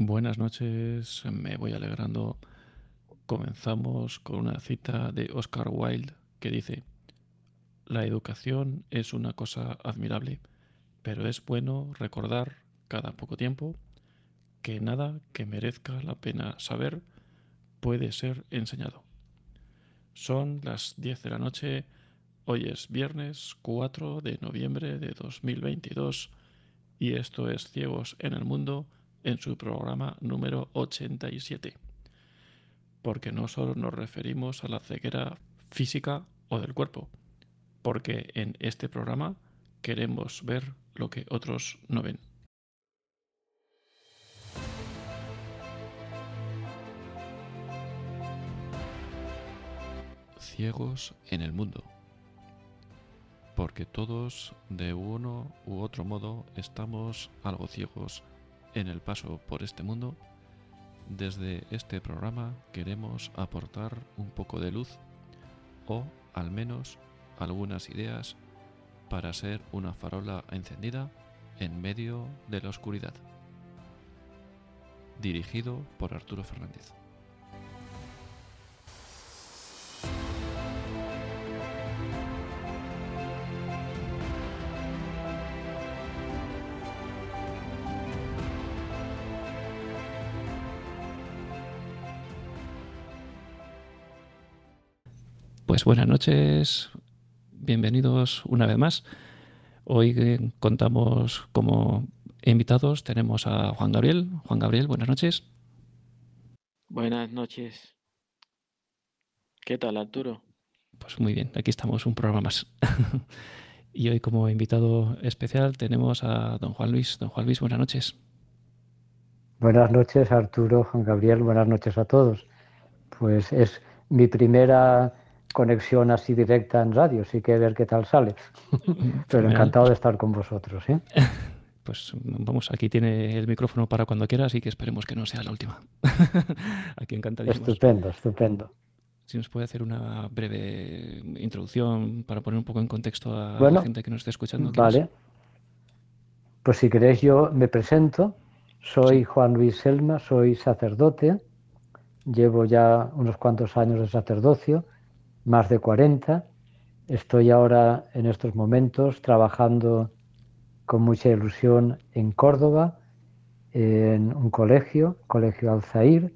Buenas noches, me voy alegrando. Comenzamos con una cita de Oscar Wilde que dice, La educación es una cosa admirable, pero es bueno recordar cada poco tiempo que nada que merezca la pena saber puede ser enseñado. Son las 10 de la noche, hoy es viernes 4 de noviembre de 2022 y esto es Ciegos en el Mundo en su programa número 87. Porque no solo nos referimos a la ceguera física o del cuerpo, porque en este programa queremos ver lo que otros no ven. Ciegos en el mundo. Porque todos, de uno u otro modo, estamos algo ciegos en el paso por este mundo, desde este programa queremos aportar un poco de luz o al menos algunas ideas para ser una farola encendida en medio de la oscuridad. Dirigido por Arturo Fernández. Pues buenas noches, bienvenidos una vez más. Hoy eh, contamos como invitados, tenemos a Juan Gabriel. Juan Gabriel, buenas noches. Buenas noches. ¿Qué tal, Arturo? Pues muy bien, aquí estamos, un programa más. y hoy como invitado especial tenemos a don Juan Luis. Don Juan Luis, buenas noches. Buenas noches, Arturo, Juan Gabriel, buenas noches a todos. Pues es mi primera conexión así directa en radio, sí que ver qué tal sale. Pero encantado de estar con vosotros. ¿eh? Pues vamos, aquí tiene el micrófono para cuando quiera, así que esperemos que no sea la última. aquí encantadísimos. Estupendo, estupendo. Si nos puede hacer una breve introducción para poner un poco en contexto a la gente que nos está escuchando. Vale. Pues si queréis yo me presento. Soy Juan Luis Selma, soy sacerdote. Llevo ya unos cuantos años de sacerdocio más de 40. Estoy ahora en estos momentos trabajando con mucha ilusión en Córdoba, en un colegio, Colegio Alzair,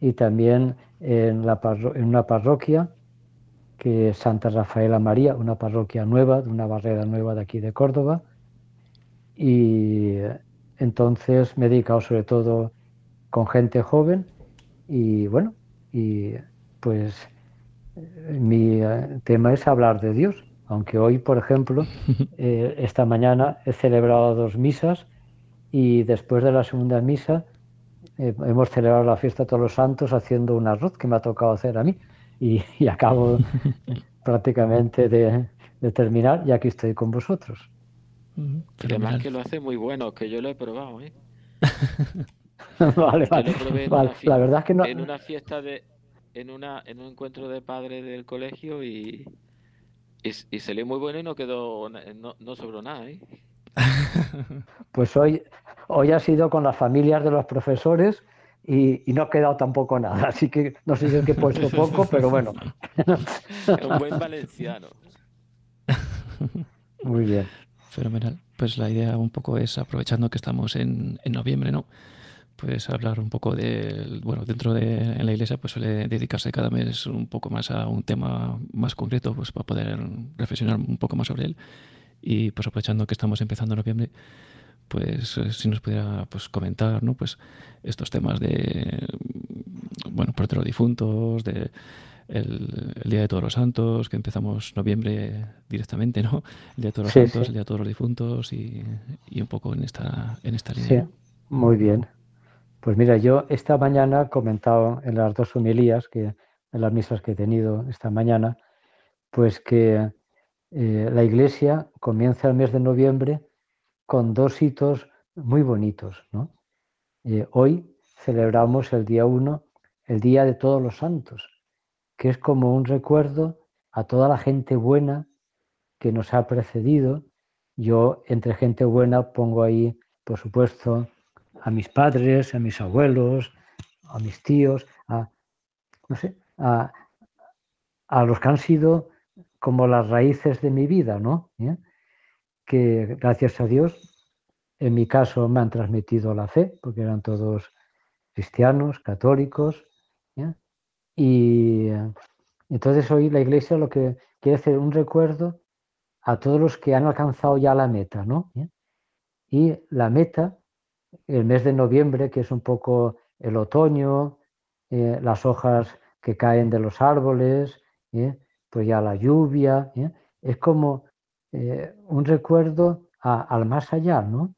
y también en, una parroquia que es Santa Rafaela María, una parroquia nueva, de una barrera nueva de aquí de Córdoba. Y entonces me he dedicado sobre todo con gente joven y bueno, y pues mi eh, tema es hablar de Dios, aunque hoy, por ejemplo, eh, esta mañana he celebrado dos misas y después de la segunda misa eh, hemos celebrado la fiesta de todos los santos haciendo un arroz que me ha tocado hacer a mí y, acabo prácticamente de, terminar y aquí estoy con vosotros. Además que lo hace muy bueno, que yo lo he probado, ¿eh? vale, vale. La verdad es que no... En una fiesta de, en, una, en un encuentro de padres del colegio y, y, salió muy bueno y no quedó, no, no sobró nada. ¿eh? Pues hoy, hoy ha sido con las familias de los profesores y, no ha quedado tampoco nada. Así que no sé si es que he puesto poco, pero bueno. Un buen valenciano. Muy bien. Fenomenal. Pues la idea un poco es, aprovechando que estamos en, en noviembre, ¿no? Pues hablar un poco de, bueno, dentro de en la iglesia pues suele dedicarse cada mes un poco más a un tema más concreto, pues para poder reflexionar un poco más sobre él. Y pues aprovechando que estamos empezando en noviembre, pues eh, si nos pudiera pues comentar, ¿no? Pues estos temas de, bueno, por los difuntos, de el, Día de Todos los Santos, que empezamos noviembre directamente, ¿no? El Día de Todos los Santos, el Día de Todos los Difuntos y, y, un poco en esta, en esta línea. Sí, muy bien. Pues mira, yo esta mañana he comentado en las dos homilías, que, en las misas que he tenido esta mañana, pues que eh, la Iglesia comienza el mes de noviembre con dos hitos muy bonitos. Eh, hoy celebramos el día 1, el Día de Todos los Santos, que es como un recuerdo a toda la gente buena que nos ha precedido. Yo entre gente buena pongo ahí, por supuesto, a mis padres, a mis abuelos, a mis tíos, a, no sé, a, los que han sido como las raíces de mi vida, ¿no? ¿Eh? Que gracias a Dios, en mi caso me han transmitido la fe, porque eran todos cristianos, católicos, ¿eh? y entonces hoy la iglesia lo que quiere hacer un recuerdo a todos los que han alcanzado ya la meta, ¿no? ¿Eh? Y la meta, el mes de noviembre, que es un poco el otoño, eh, las hojas que caen de los árboles, ¿eh? pues ya la lluvia, es como un recuerdo al más allá, ¿no?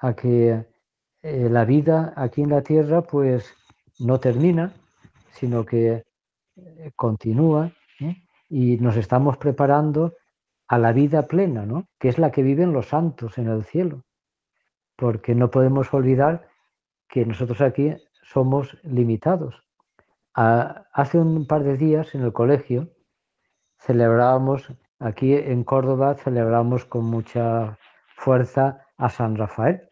A que la vida aquí en la tierra pues no termina, sino que continúa y nos estamos preparando a la vida plena, ¿no? que es la que viven los santos en el cielo. Porque no podemos olvidar que nosotros aquí somos limitados. hace un par de días en el colegio celebrábamos, aquí en Córdoba celebramos con mucha fuerza a San Rafael,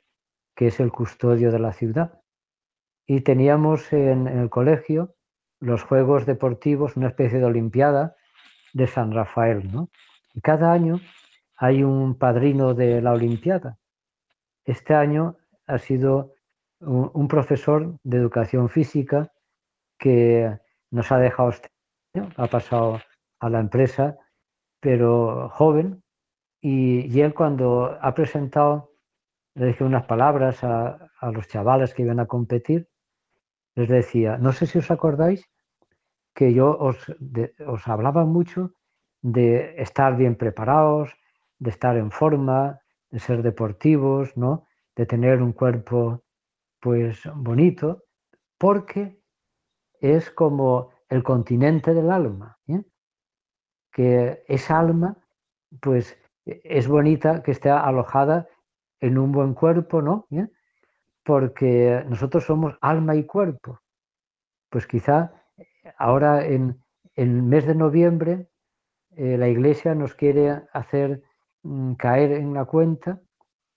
que es el custodio de la ciudad. Y teníamos en, en el colegio los Juegos Deportivos, una especie de Olimpiada de San Rafael, ¿no? Y cada año hay un padrino de la Olimpiada. Este año ha sido un, profesor de educación física que nos ha dejado este año, ha pasado a la empresa, pero joven, y, él cuando ha presentado, le dije unas palabras a, los chavales que iban a competir, les decía, no sé si os acordáis que yo os, os hablaba mucho de estar bien preparados, de estar en forma, de ser deportivos, ¿no? de tener un cuerpo pues bonito, porque es como el continente del alma, ¿eh? que esa alma pues es bonita que esté alojada en un buen cuerpo, ¿no? ¿Eh? Porque nosotros somos alma y cuerpo. Pues quizá ahora en el mes de noviembre eh, la Iglesia nos quiere hacer caer en la cuenta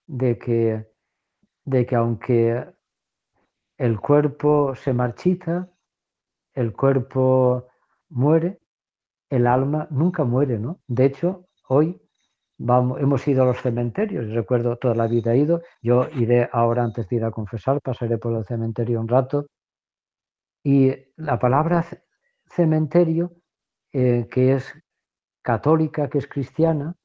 de que, de que aunque el cuerpo se marchita, el cuerpo muere, el alma nunca muere, ¿no? De hecho, hoy vamos, hemos ido a los cementerios, recuerdo toda la vida he ido, yo iré ahora antes de ir a confesar, pasaré por el cementerio un rato, y la palabra cementerio, eh, que es católica, que es cristiana,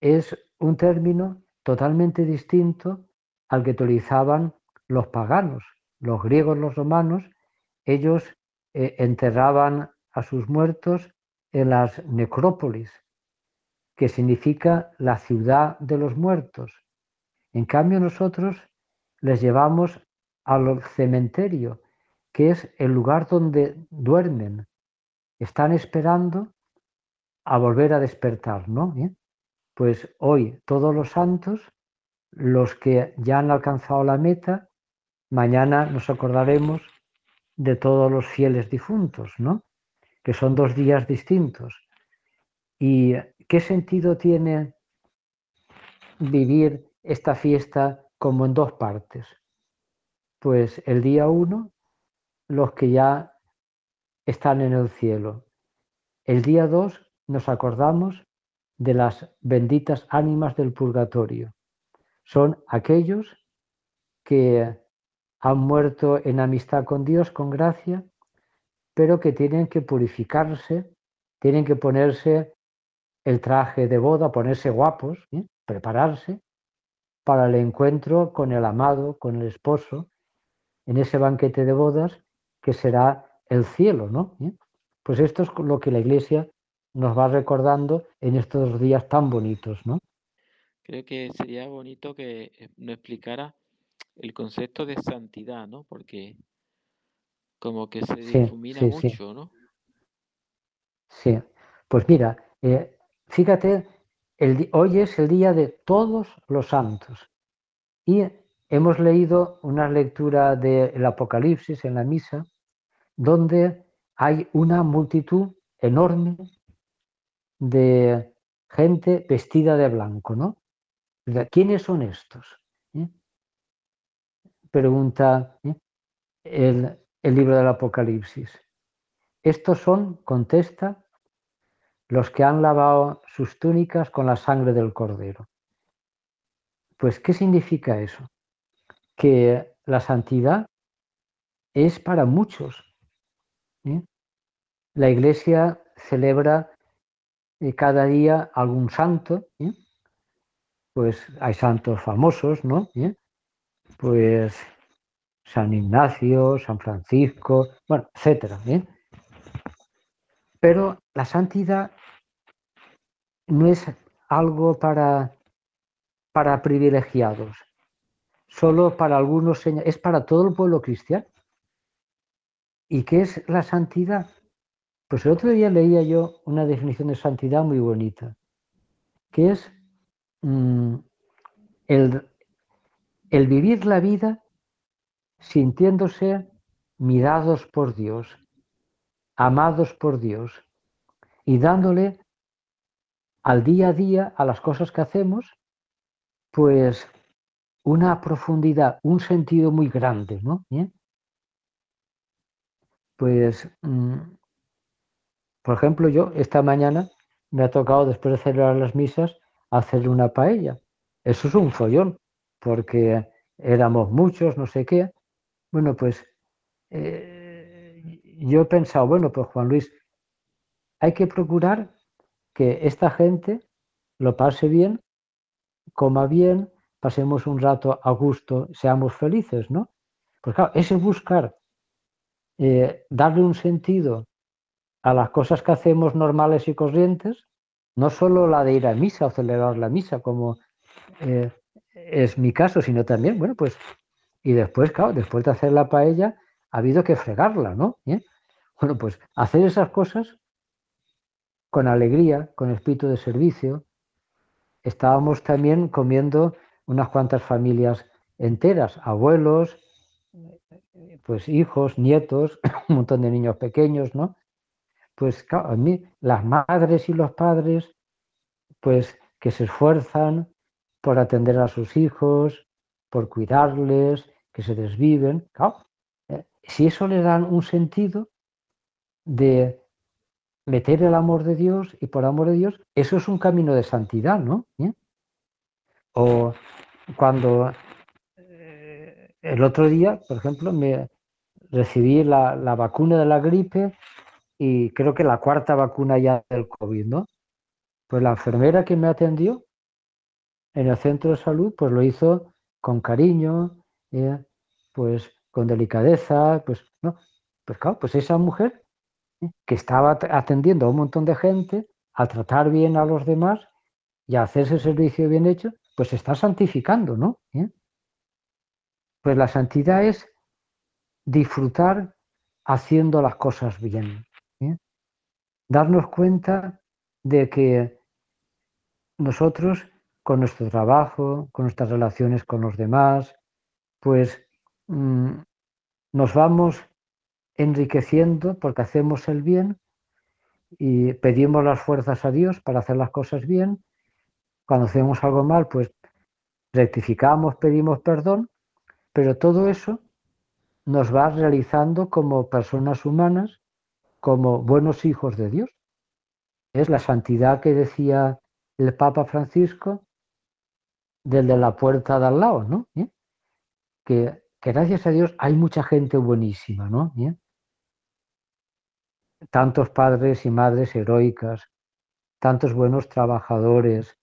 es un término totalmente distinto al que utilizaban los paganos. Los griegos, los romanos, ellos eh, enterraban a sus muertos en las necrópolis, que significa la ciudad de los muertos. En cambio nosotros les llevamos al cementerio, que es el lugar donde duermen. Están esperando a volver a despertar, ¿no? Pues hoy todos los santos, los que ya han alcanzado la meta, mañana nos acordaremos de todos los fieles difuntos, ¿no? Que son dos días distintos. ¿Y qué sentido tiene vivir esta fiesta como en dos partes? Pues el día uno, los que ya están en el cielo. El día dos, nos acordamos de las benditas ánimas del purgatorio. Son aquellos que han muerto en amistad con Dios, con gracia, pero que tienen que purificarse, tienen que ponerse el traje de boda, ponerse guapos, ¿eh? prepararse para el encuentro con el amado, con el esposo, en ese banquete de bodas que será el cielo, ¿no? ¿Eh? Pues esto es lo que la Iglesia nos va recordando en estos días tan bonitos, ¿no? Creo que sería bonito que eh, nos explicara el concepto de santidad, ¿no? Porque como que se difumina mucho, ¿no? Sí, pues mira, eh, fíjate, el, hoy es el día de todos los santos y hemos leído una lectura del Apocalipsis en la misa donde hay una multitud enorme de gente vestida de blanco, ¿no? ¿Quiénes son estos? ¿Eh? pregunta ¿eh? el, el libro del Apocalipsis. Estos son, contesta, los que han lavado sus túnicas con la sangre del cordero. Pues, ¿qué significa eso? Que la santidad es para muchos. ¿eh? La iglesia celebra eh, cada día algún santo, ¿eh? pues hay santos famosos, ¿no? Pues San Ignacio, San Francisco, bueno, etcétera. Pero la santidad no es algo para, para privilegiados, solo para algunos, es para todo el pueblo cristiano. ¿Y qué es la santidad? Pues el otro día leía yo una definición de santidad muy bonita, que es mm, el, vivir la vida sintiéndose mirados por Dios, amados por Dios y dándole al día a día a las cosas que hacemos, pues una profundidad, un sentido muy grande, ¿no? ¿Eh? Pues, mm, por ejemplo, yo esta mañana me ha tocado, después de celebrar las misas, hacer una paella. Eso es un follón, porque éramos muchos, no sé qué. Bueno, pues eh, yo he pensado, bueno, pues Juan Luis, hay que procurar que esta gente lo pase bien, coma bien, pasemos un rato a gusto, seamos felices, ¿no? Pues claro, ese buscar eh, darle un sentido a las cosas que hacemos normales y corrientes, no solo la de ir a misa o celebrar la misa, como eh, es mi caso, sino también, bueno, pues, y después, claro, después de hacer la paella, ha habido que fregarla, ¿no? ¿Eh? Bueno, pues hacer esas cosas con alegría, con espíritu de servicio. Estábamos también comiendo unas cuantas familias enteras, abuelos, pues hijos, nietos, un montón de niños pequeños, ¿no? Pues a mí, las madres y los padres, pues que se esfuerzan por atender a sus hijos, por cuidarles, que se desviven, eh, si eso le dan un sentido de meter el amor de Dios y por amor de Dios, eso es un camino de santidad, ¿no? ¿Eh? O cuando el otro día, por ejemplo, me recibí la, vacuna de la gripe y creo que la cuarta vacuna ya del COVID, ¿no? Pues la enfermera que me atendió en el centro de salud, pues lo hizo con cariño, ¿eh? pues con delicadeza, pues, ¿no? Pues claro, pues esa mujer ¿eh? que estaba atendiendo a un montón de gente, a tratar bien a los demás y a hacer ese servicio bien hecho, pues se está santificando, ¿no? ¿Eh? Pues la santidad es disfrutar haciendo las cosas bien. Darnos cuenta de que nosotros, con nuestro trabajo, con nuestras relaciones con los demás, pues mm, nos vamos enriqueciendo porque hacemos el bien y pedimos las fuerzas a Dios para hacer las cosas bien. Cuando hacemos algo mal, pues rectificamos, pedimos perdón pero todo eso nos va realizando como personas humanas, como buenos hijos de Dios. Es la santidad que decía el Papa Francisco del de la puerta de al lado, ¿no? ¿Eh? Que, gracias a Dios hay mucha gente buenísima, ¿no? ¿Eh? Tantos padres y madres heroicas, tantos buenos trabajadores,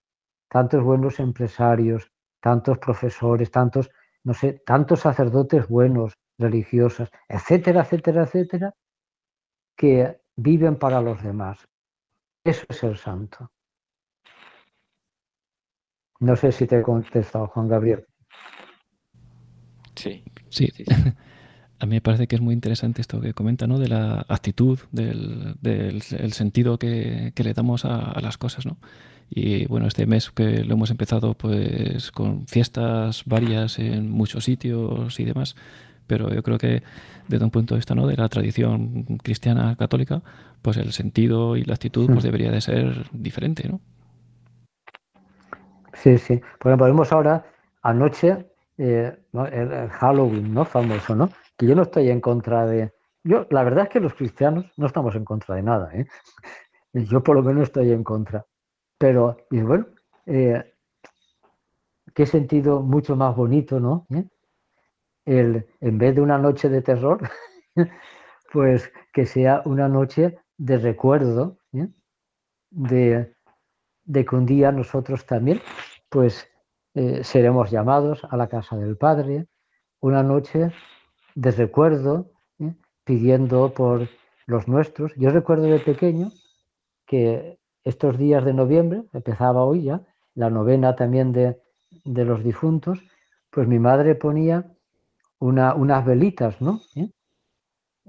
tantos buenos empresarios, tantos profesores, tantos no sé, tantos sacerdotes buenos, religiosas, etcétera, etcétera, etcétera, que viven para los demás. Eso es el santo. No sé si te he contestado, Juan Gabriel. Sí. Sí. A mí me parece que es muy interesante esto que comenta, ¿no? De la actitud, del, sentido que, le damos a, a, las cosas, ¿no? Y bueno, este mes que lo hemos empezado pues con fiestas varias en muchos sitios y demás, pero yo creo que desde un punto de vista ¿no? de la tradición cristiana católica, pues el sentido y la actitud pues hmm. debería de ser diferente, ¿no? Sí, sí. Por ejemplo, vemos ahora, anoche eh, el, Halloween, ¿no? Famoso, ¿no? Que yo no estoy en contra de... Yo, la verdad es que los cristianos no estamos en contra de nada, ¿eh? Yo por lo menos estoy en contra. Pero, y bueno, eh, qué sentido mucho más bonito, ¿no? ¿Eh? El, en vez de una noche de terror, pues que sea una noche de recuerdo, ¿eh? de, de, que un día nosotros también, pues eh, seremos llamados a la casa del Padre, una noche de recuerdo, ¿eh? pidiendo por los nuestros. Yo recuerdo de pequeño que estos días de noviembre, empezaba hoy ya, la novena también de, los difuntos, pues mi madre ponía una, unas velitas, ¿no? ¿Eh?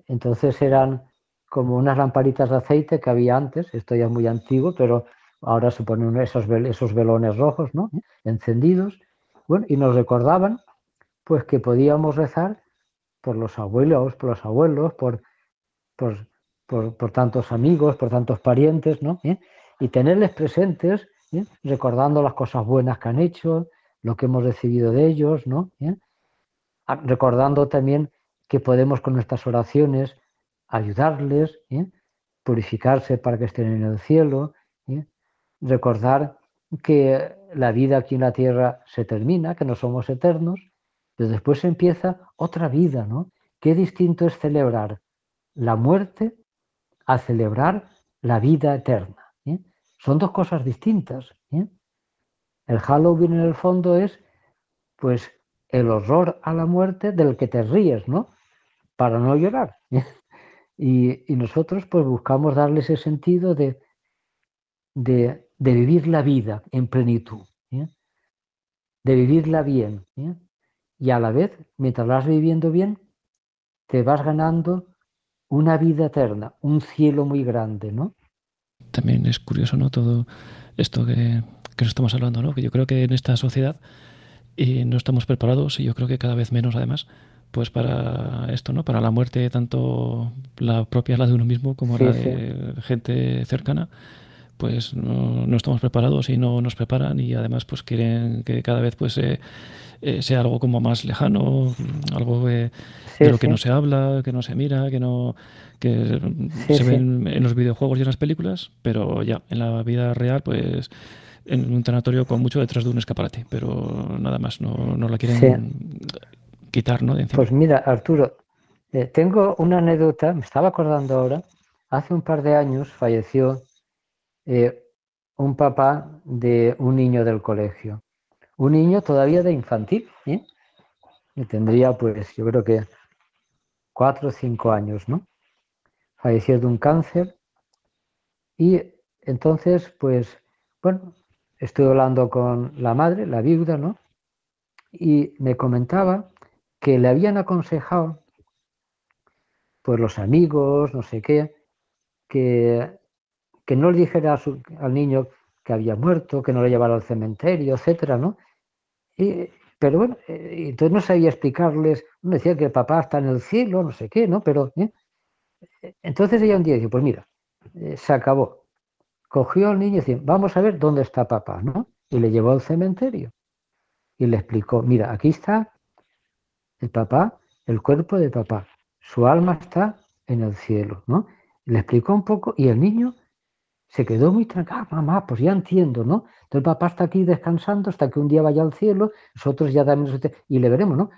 Entonces eran como unas lamparitas de aceite que había antes, esto ya es muy antiguo, pero ahora se ponen esos, esos velones rojos, ¿no? Encendidos, bueno, y nos recordaban, pues que podíamos rezar por los abuelos, por los abuelos, por, por, por, tantos amigos, por tantos parientes, ¿no? ¿Eh? Y tenerles presentes, ¿eh? recordando las cosas buenas que han hecho, lo que hemos recibido de ellos, ¿no? ¿Eh? Recordando también que podemos con nuestras oraciones ayudarles, purificarse para que estén en el cielo, recordar que la vida aquí en la tierra se termina, que no somos eternos, pero después empieza otra vida, ¿no? Qué distinto es celebrar la muerte a celebrar la vida eterna. ¿eh? Son dos cosas distintas. ¿eh? El Halloween en el fondo es, pues, el horror a la muerte del que te ríes, ¿no? Para no llorar. Y, nosotros, pues, buscamos darle ese sentido de, de, vivir la vida en plenitud, de vivirla bien. Y a la vez, mientras vas viviendo bien, te vas ganando una vida eterna, un cielo muy grande, ¿no? También es curioso, ¿no? Todo esto que, que estamos hablando, ¿no? Que yo creo que en esta sociedad y no estamos preparados y yo creo que cada vez menos además pues para esto no para la muerte tanto la propia la de uno mismo como la de gente cercana pues no, no, estamos preparados y no nos preparan y además pues quieren que cada vez pues eh, eh, sea algo como más lejano, algo de lo que no se habla, que no se mira, que no que se ven en los videojuegos y en las películas, pero ya en la vida real pues en un tanatorio con mucho detrás de un escaparate, pero nada más, no, no la quieren quitar, ¿no? Pues mira, Arturo, eh, tengo una anécdota, me estaba acordando ahora, hace un par de años falleció eh, un papá de un niño del colegio. Un niño todavía de infantil, ¿eh? Y tendría, pues, yo creo que cuatro o cinco años, ¿no? Falleció de un cáncer. Y entonces, pues, bueno, estoy hablando con la madre, la viuda, ¿no? Y me comentaba que le habían aconsejado, pues los amigos, no sé qué, que que no le dijera al niño que había muerto, que no le llevara al cementerio, etcétera, ¿no? pero bueno, eh, entonces no sabía explicarles, me decía que el papá está en el cielo, no sé qué, ¿no? Pero ¿eh? entonces ella un día dice, pues mira, eh, se acabó. Cogió al niño y dice, vamos a ver dónde está papá, ¿no? Y le llevó al cementerio. Y le explicó, mira, aquí está el papá, el cuerpo de papá. Su alma está en el cielo, ¿no? le explicó un poco y el niño se quedó muy tranquilo, ah, mamá, pues ya entiendo, ¿no? Entonces papá está aquí descansando hasta que un día vaya al cielo, nosotros ya también, y le veremos, ¿no?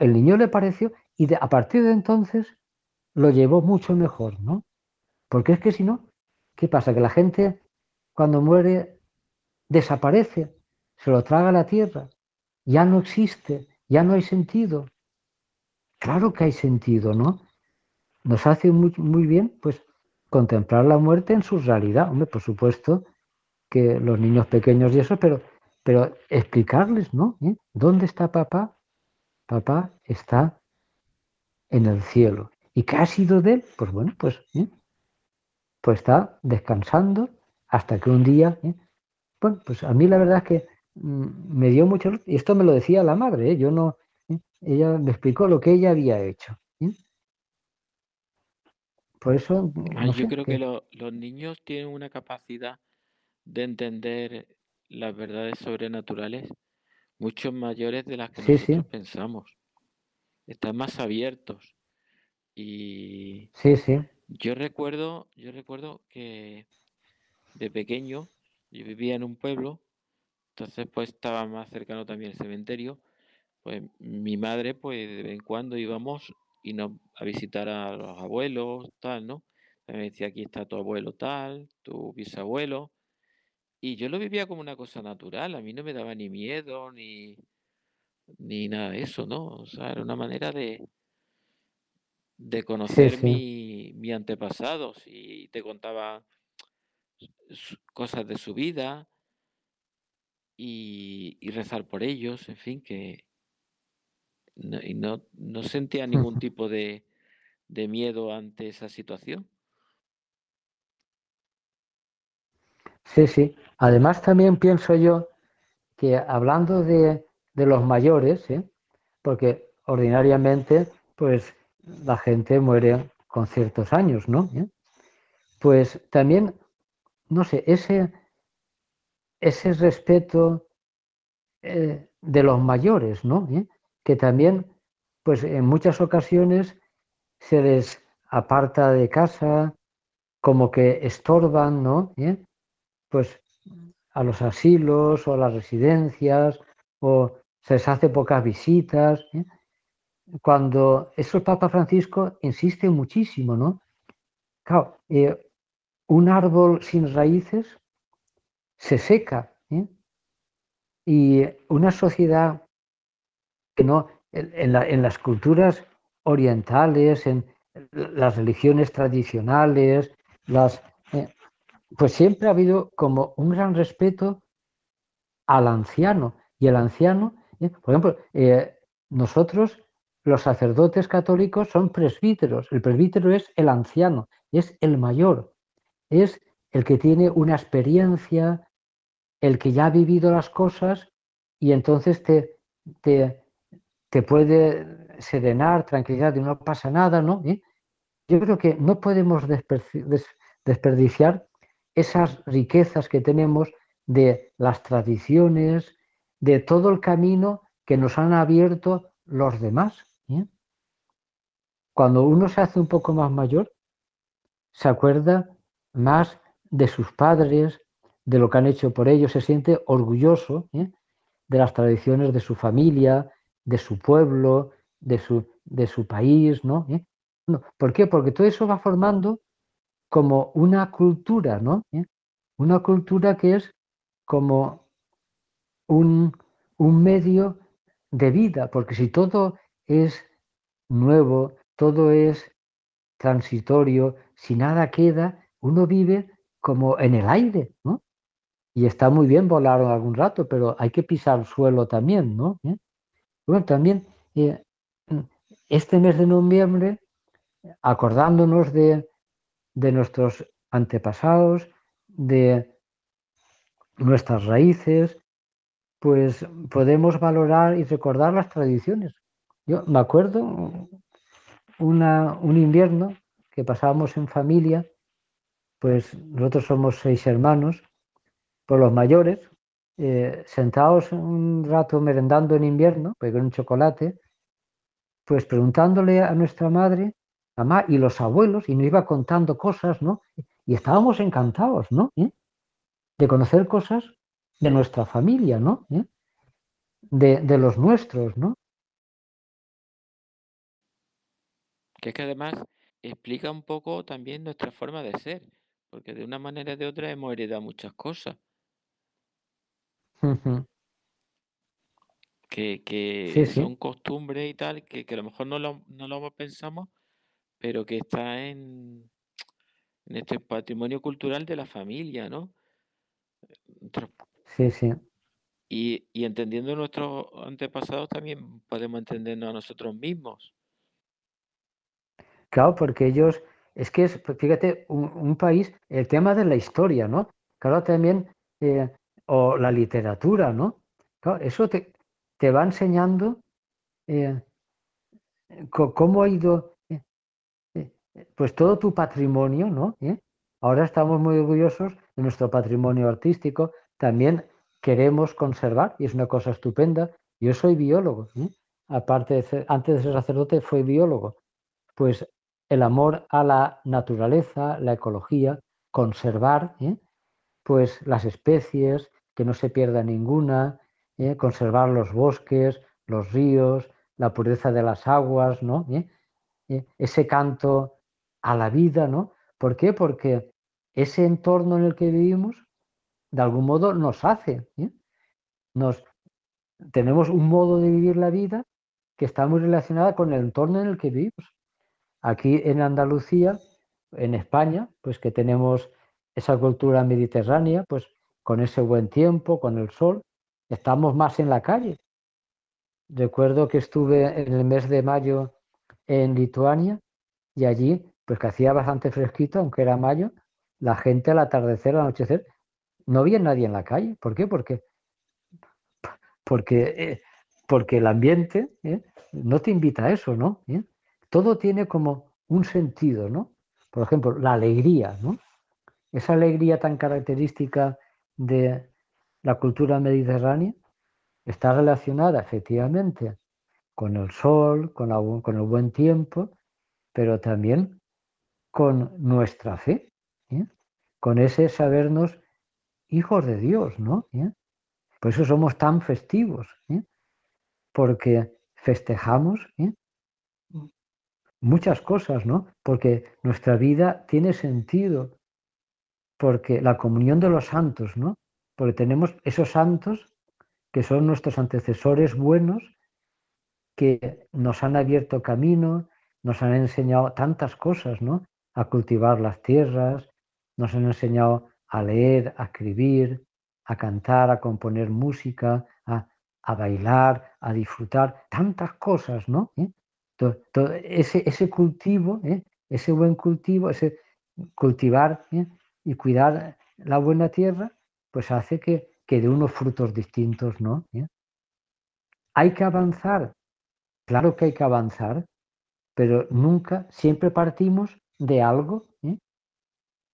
El niño le pareció, y a partir de entonces lo llevó mucho mejor, ¿no? Porque es que si no, ¿qué pasa? Que la gente cuando muere desaparece, se lo traga la tierra, ya no existe, ya no hay sentido. Claro que hay sentido, ¿no? Nos hace muy, muy bien, pues, contemplar la muerte en su realidad. Hombre, por supuesto que los niños pequeños y eso, pero, pero explicarles, ¿no? ¿Eh? ¿Dónde está papá? Papá está en el cielo. ¿Y qué ha sido de él? Pues bueno, pues, ¿eh? Pues está descansando hasta que un día, ¿eh? bueno, pues a mí la verdad es que mm, me dio mucho, y esto me lo decía la madre, yo no, ella me explicó lo que ella había hecho. Por eso. Ah, yo creo que los niños tienen una capacidad de entender las verdades sobrenaturales muchos mayores de las que nosotros pensamos. Están más abiertos. Y sí, sí. Yo recuerdo, yo recuerdo que de pequeño yo vivía en un pueblo, entonces pues estaba más cercano también el cementerio. Pues mi madre, pues de vez en cuando íbamos y a visitar a los abuelos, tal, ¿no? Me decía, aquí está tu abuelo tal, tu bisabuelo. Y yo lo vivía como una cosa natural, a mí no me daba ni miedo, ni, ni nada de eso, ¿no? O sea, era una manera de, de conocer Mi, mi antepasado. Si te contaba cosas de su vida y, rezar por ellos, en fin, que no, y no, no sentía ningún tipo de, de miedo ante esa situación. Sí, sí. Además también pienso yo que hablando de, los mayores, ¿eh? porque ordinariamente pues la gente muere con ciertos años, ¿no? ¿Eh? Pues también, no sé, ese, ese respeto eh, de los mayores, ¿no? Que también, pues en muchas ocasiones se les aparta de casa, como que estorban, ¿no? pues a los asilos o a las residencias o se les hace pocas visitas. ¿eh? Cuando eso el Papa Francisco insiste muchísimo, ¿no? Claro, eh, un árbol sin raíces se seca ¿eh? y una sociedad que no, en, en, las culturas orientales, en las religiones tradicionales, las, pues siempre ha habido como un gran respeto al anciano. Y el anciano, eh, por ejemplo, eh, nosotros, los sacerdotes católicos, son presbíteros. El presbítero es el anciano, es el mayor, es el que tiene una experiencia, el que ya ha vivido las cosas y entonces te, te, te puede serenar, tranquilizar, no pasa nada, ¿no? ¿Eh? Yo creo que no podemos desperdiciar esas riquezas que tenemos de las tradiciones, de todo el camino que nos han abierto los demás. Cuando uno se hace un poco más mayor, se acuerda más de sus padres, de lo que han hecho por ellos, se siente orgulloso ¿eh? de las tradiciones de su familia, de su pueblo, de su, de su país, ¿no? ¿Eh? ¿Por qué? Porque todo eso va formando como una cultura, ¿no? ¿Eh? Una cultura que es como un, medio de vida, porque si todo es nuevo, todo es transitorio, si nada queda, uno vive como en el aire, ¿no? Y está muy bien volar algún rato, pero hay que pisar suelo también, ¿no? ¿Eh? Bueno, también eh, este mes de noviembre, acordándonos de de nuestros antepasados, de nuestras raíces, pues podemos valorar y recordar las tradiciones. Yo me acuerdo una, un invierno que pasábamos en familia, pues nosotros somos seis hermanos, por los mayores, eh, sentados un rato merendando en invierno, pues con un chocolate, pues preguntándole a nuestra madre mamá y los abuelos, y nos iba contando cosas, ¿no? Y estábamos encantados, ¿no? ¿Eh? De conocer cosas de nuestra familia, ¿no? ¿Eh? De, de, los nuestros, ¿no? Que es que además explica un poco también nuestra forma de ser, porque de una manera o de otra hemos heredado muchas cosas. Que, que son costumbres y tal, que, que, a lo mejor no lo, no lo pensamos, pero que está en, en este patrimonio cultural de la familia, ¿no? Sí, sí. Y, y entendiendo nuestros antepasados también podemos entendernos a nosotros mismos. Claro, porque ellos, es que es, fíjate, un, país, el tema de la historia, ¿no? Claro, también, eh, o la literatura, ¿no? Eso te, te va enseñando eh, cómo ha ido pues todo tu patrimonio, ¿no? ¿Eh? Ahora estamos muy orgullosos de nuestro patrimonio artístico, también queremos conservar y es una cosa estupenda. Yo soy biólogo, ¿eh? aparte de antes de ser sacerdote fue biólogo. Pues el amor a la naturaleza, la ecología, conservar, ¿eh? pues las especies, que no se pierda ninguna, ¿eh? conservar los bosques, los ríos, la pureza de las aguas, ¿no? Ese canto a la vida, ¿no? ¿Por qué? Porque ese entorno en el que vivimos, de algún modo, nos hace. Nos, tenemos un modo de vivir la vida que está muy relacionada con el entorno en el que vivimos. Aquí en Andalucía, en España, pues que tenemos esa cultura mediterránea, pues con ese buen tiempo, con el sol, estamos más en la calle. Recuerdo que estuve en el mes de mayo en Lituania y allí, pues que hacía bastante fresquito, aunque era mayo, la gente al atardecer, al anochecer, no había nadie en la calle. ¿Por qué? Porque, porque, eh, porque el ambiente ¿eh? no te invita a eso, ¿no? ¿Eh? Todo tiene como un sentido, ¿no? Por ejemplo, la alegría, ¿no? Esa alegría tan característica de la cultura mediterránea está relacionada efectivamente con el sol, con, el buen tiempo, pero también con nuestra fe, ¿eh? con ese sabernos hijos de Dios, ¿no? ¿Eh? Por eso somos tan festivos, ¿eh? porque festejamos muchas cosas, ¿no? Porque nuestra vida tiene sentido, porque la comunión de los santos, ¿no? Porque tenemos esos santos que son nuestros antecesores buenos, que nos han abierto camino, nos han enseñado tantas cosas, ¿no? A cultivar las tierras, nos han enseñado a leer, a escribir, a cantar, a componer música, a, bailar, a disfrutar, tantas cosas, ¿no? ¿Eh? Todo, ese, ese, cultivo, ¿eh? ese buen cultivo, ese cultivar ¿eh? y cuidar la buena tierra, pues hace que, que unos frutos distintos, ¿no? Hay que avanzar, claro que hay que avanzar, pero nunca, siempre partimos de algo, ¿eh?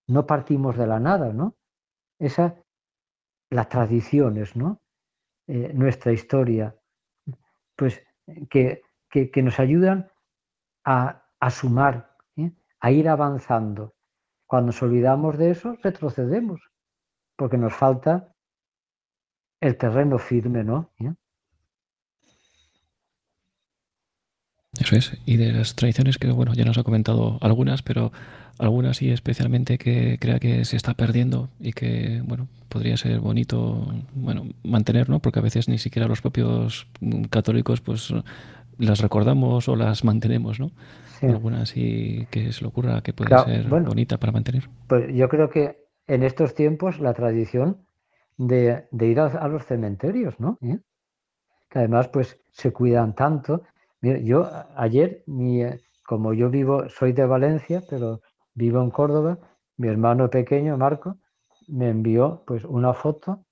no partimos de la nada, ¿no? Esa, las tradiciones, ¿no? Eh, nuestra historia, pues que, que, nos ayudan a, a sumar, ¿eh? a ir avanzando. Cuando nos olvidamos de eso, retrocedemos, porque nos falta el terreno firme, ¿no? Eso es. Y de las tradiciones que, bueno, ya nos ha comentado algunas, pero algunas y especialmente que crea que se está perdiendo y que, bueno, podría ser bonito, bueno, mantener, ¿no? Porque a veces ni siquiera los propios católicos, pues, las recordamos o las mantenemos, ¿no? Algunas y que se le ocurra que puede ser bonita para mantener. Pues yo creo que en estos tiempos la tradición de, ir a, los cementerios, ¿no? ¿Eh? Que además, pues, se cuidan tanto yo ayer, mi, como yo vivo, soy de Valencia, pero vivo en Córdoba, mi hermano pequeño, Marco, me envió pues una foto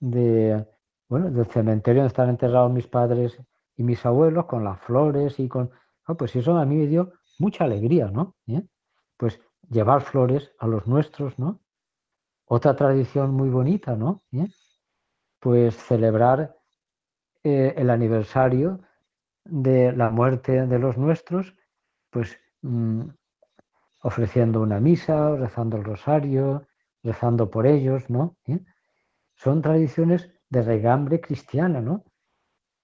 de, bueno, del cementerio donde están enterrados mis padres y mis abuelos, con las flores y con... Ah, pues eso a mí me dio mucha alegría, ¿no? ¿Eh? Pues llevar flores a los nuestros, ¿no? Otra tradición muy bonita, ¿no? ¿Eh? Pues celebrar eh, el aniversario de la muerte de los nuestros, pues mm, ofreciendo una misa, rezando el rosario, rezando por ellos, ¿no? Son tradiciones de regambre cristiana, ¿no?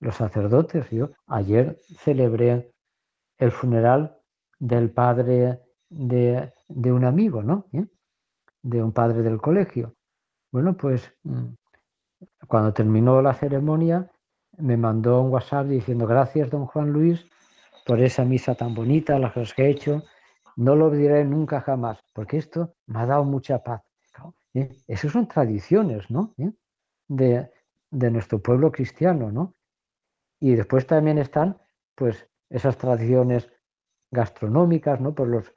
Los sacerdotes, yo ayer celebré el funeral del padre de, un amigo, ¿no? ¿Eh? De un padre del colegio. Bueno, pues mm, cuando terminó la ceremonia, me mandó un WhatsApp diciendo gracias, don Juan Luis, por esa misa tan bonita, las que he hecho. No lo olvidaré nunca jamás, porque esto me ha dado mucha paz. ¿Eh? Esas son tradiciones, ¿no? ¿Eh? De, de, nuestro pueblo cristiano, ¿no? Y después también están, pues, esas tradiciones gastronómicas, ¿no? Por los,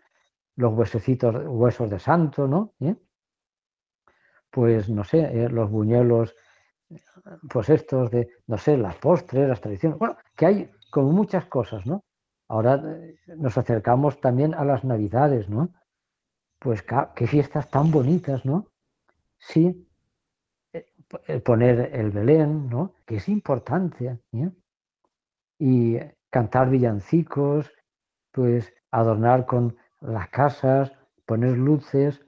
los huesecitos, huesos de santo, ¿no? ¿Eh? Pues, no sé, los buñuelos pues estos de, no sé, las postres, las tradiciones, bueno, que hay como muchas cosas, ¿no? Ahora eh, nos acercamos también a las navidades, ¿no? Pues qué fiestas tan bonitas, ¿no? Sí, eh, eh, poner el Belén, ¿no? que es importante, ¿eh? Y cantar villancicos, pues adornar con las casas, poner luces,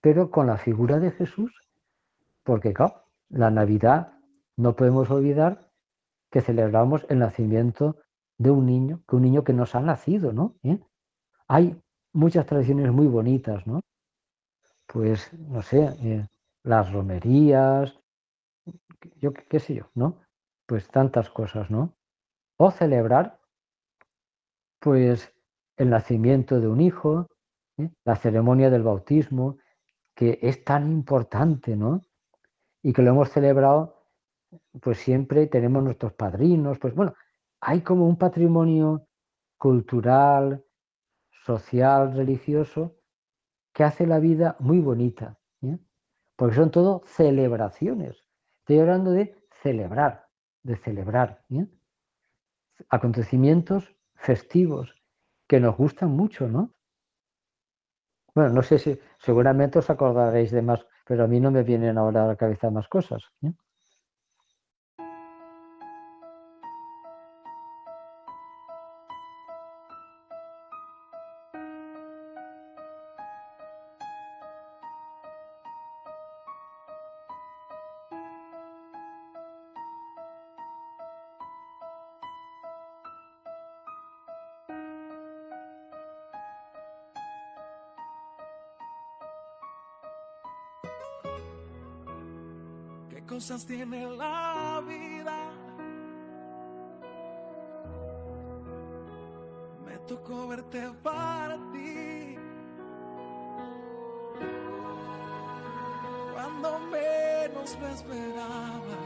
pero con la figura de Jesús, porque la Navidad no podemos olvidar que celebramos el nacimiento de un niño, que un niño que nos ha nacido, ¿no? ¿Eh? Hay muchas tradiciones muy bonitas, ¿no? Pues, no sé, eh, las romerías, yo qué sé yo, ¿no? Pues tantas cosas, ¿no? O celebrar, pues, el nacimiento de un hijo, ¿eh? la ceremonia del bautismo, que es tan importante, ¿no? Y que lo hemos celebrado, pues siempre tenemos nuestros padrinos, pues bueno, hay como un patrimonio cultural, social, religioso, que hace la vida muy bonita, ¿eh? porque son todo celebraciones. Estoy hablando de celebrar, de celebrar. ¿eh? Acontecimientos festivos que nos gustan mucho, ¿no? Bueno, no sé si seguramente os acordaréis de más, pero a mí no me vienen ahora a la cabeza más cosas. ¿eh? Cosas tiene la vida. Me tocó verte partir. Cuando menos me esperaba.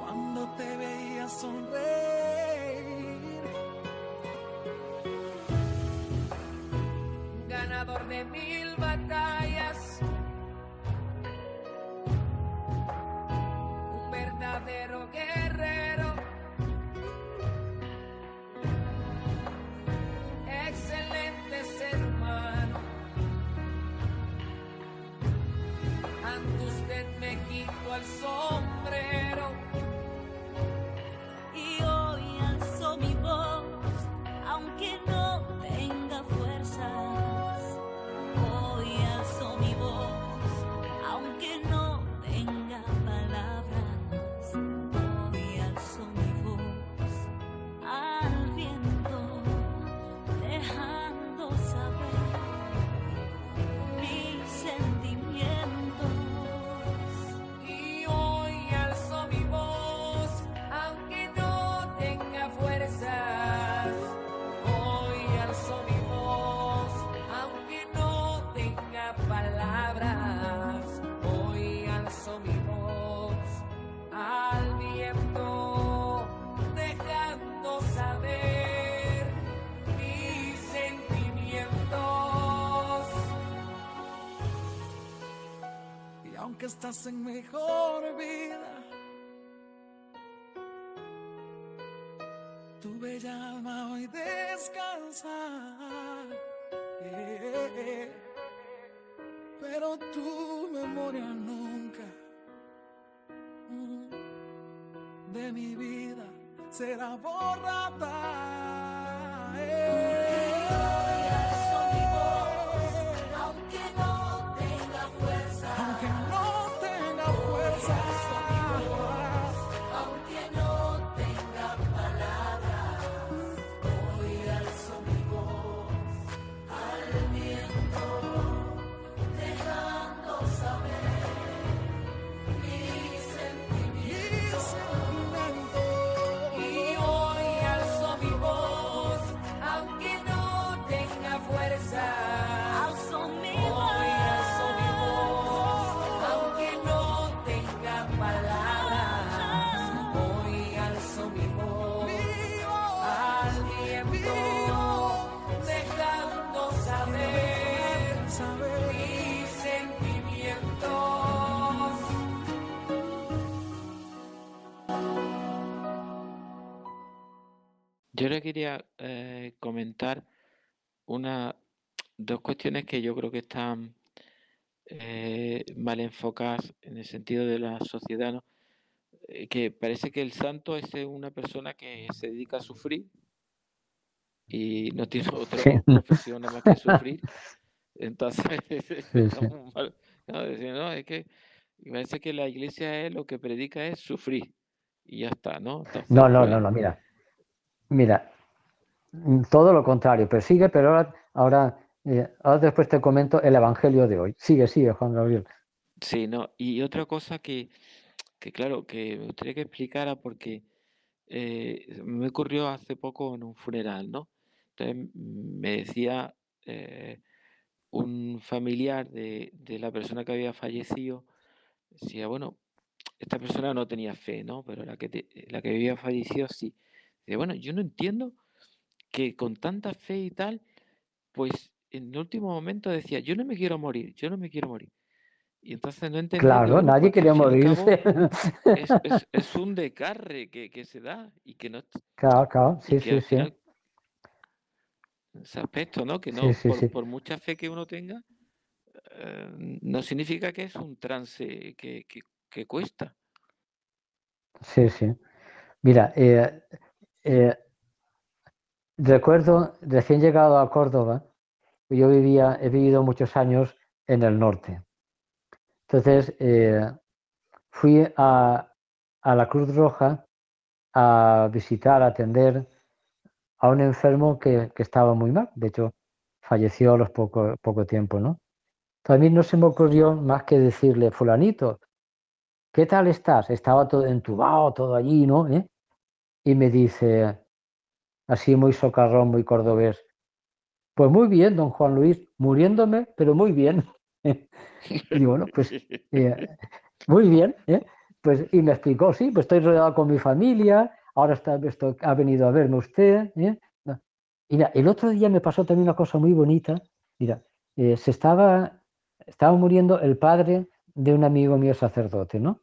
Cuando te veía sonreír. Ganador de mil batallas estás en mejor vida, tu bella alma hoy descansa. Pero tu memoria nunca mm, de mi vida será borrada. Yo le quería eh, comentar una dos cuestiones que yo creo que están eh, mal enfocadas en el sentido de la sociedad, ¿no? Eh, que parece que el santo es una persona que se dedica a sufrir y no tiene otra Sí. profesión nada más que sufrir. Entonces, Sí, está sí. muy mal. No, decir, no, es que parece que la iglesia es lo que predica es sufrir y ya está, ¿no? Entonces, No, no, pues, no, no, mira. Mira, mm, todo lo contrario, pero sigue, pero ahora, ahora, eh, ahora después te comento el Evangelio de hoy. Sigue, sigue, Juan Gabriel. Sí, no. Y otra cosa que, que claro, que me gustaría que explicara porque eh, me ocurrió hace poco en un funeral, ¿no? Entonces mm, me decía eh, un familiar de, de la persona que había fallecido, decía, bueno, esta persona no tenía fe, ¿no? Pero la que, te- la que había fallecido sí. Bueno, yo no entiendo que con tanta fe y tal, pues en el último momento decía, yo no me quiero morir, yo no me quiero morir. Y entonces no entendía Claro, nadie que quería morirse. cabo es, es- es un desgarre que, que se da y que no Claro, claro, sí, sí, sí. ese aspecto, ¿no? Que Sí, no, sí, por, sí. por mucha fe que uno tenga, eh, no significa que es un trance que, que, que cuesta. Sí, sí. Mira, eh, eh, recuerdo recién llegado a Córdoba, yo vivía, he vivido muchos años en el norte. Entonces, eh, fui a, a la Cruz Roja a visitar, a atender a un enfermo que, estaba muy mal. De hecho, falleció a los poco, poco tiempo, ¿no? También no se me ocurrió más que decirle, fulanito, ¿qué tal estás? Estaba todo entubado, todo allí, ¿no? ¿Eh? Y me dice, así muy socarrón, muy cordobés, pues muy bien, don Juan Luis, muriéndome, pero muy bien. y bueno, pues eh, muy bien, ¿eh? Pues, y me explicó, sí, pues estoy rodeado con mi familia, ahora está, esto, ha venido a verme usted. ¿eh? Mira, el otro día me pasó también una cosa muy bonita. Mira, se estaba, estaba muriendo el padre de un amigo mío sacerdote, ¿no?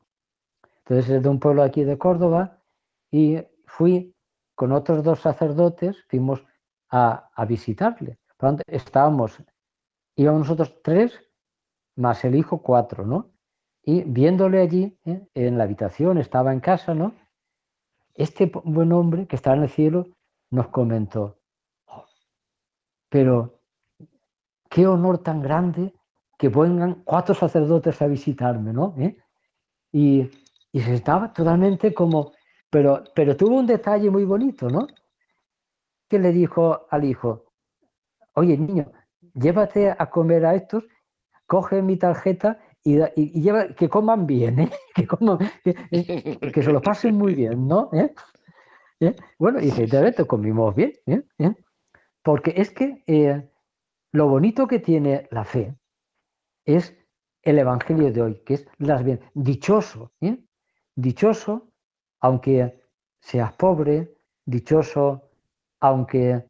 Entonces es de un pueblo aquí de Córdoba y fui con otros dos sacerdotes, fuimos a, a visitarle. Por tanto, estábamos, íbamos nosotros tres, más el hijo cuatro, ¿no? Y viéndole allí, ¿eh? en la habitación, estaba en casa, ¿no? Este buen hombre que estaba en el cielo nos comentó, "Oh, pero qué honor tan grande que vengan cuatro sacerdotes a visitarme, ¿no? ¿Eh? Y, y se estaba totalmente como, pero, pero tuvo un detalle muy bonito, ¿no? Que le dijo al hijo, oye niño, llévate a comer a estos, coge mi tarjeta y, lleva, que coman bien, ¿eh? que, coman, que, eh, que se lo pasen muy bien, ¿no? ¿Eh? ¿Eh? Bueno, y efectivamente comimos bien, porque es que lo bonito que tiene la fe es el Evangelio de hoy, que es las bien, dichoso, dichoso aunque seas pobre, dichoso aunque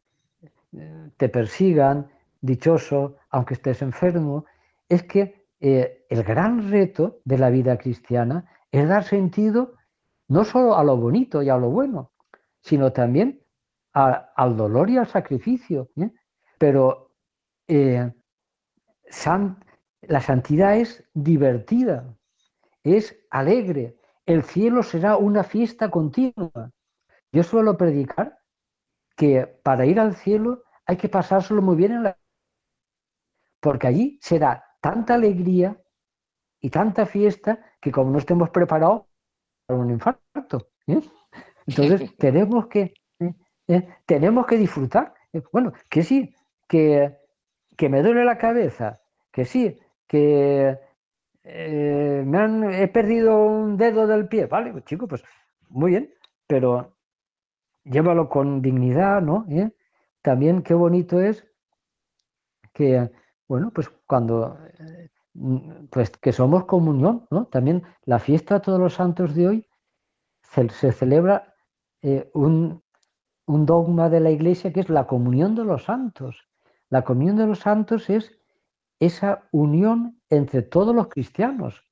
eh, te persigan, dichoso aunque estés enfermo, es que eh, el gran reto de la vida cristiana es dar sentido no solo a lo bonito y a lo bueno, sino también al dolor y al sacrificio. ¿eh? Pero la santidad es divertida, es alegre. El cielo será una fiesta continua. Yo suelo predicar que para ir al cielo hay que pasárselo muy bien en la... Porque allí será tanta alegría y tanta fiesta que como no estemos preparados para un infarto. ¿eh? Entonces tenemos que, ¿eh? ¿eh? tenemos que disfrutar. Eh, Bueno, que sí, que, que me duele la cabeza, que sí, que eh, me han, he perdido un dedo del pie, vale, pues, chico, pues muy bien, pero llévalo con dignidad, ¿no? ¿Eh? También qué bonito es que, bueno, pues cuando, eh, pues que somos comunión, ¿no? También la fiesta de todos los santos de hoy se, se celebra eh, un, un dogma de la iglesia que es la comunión de los santos. La comunión de los santos es esa unión entre todos los cristianos,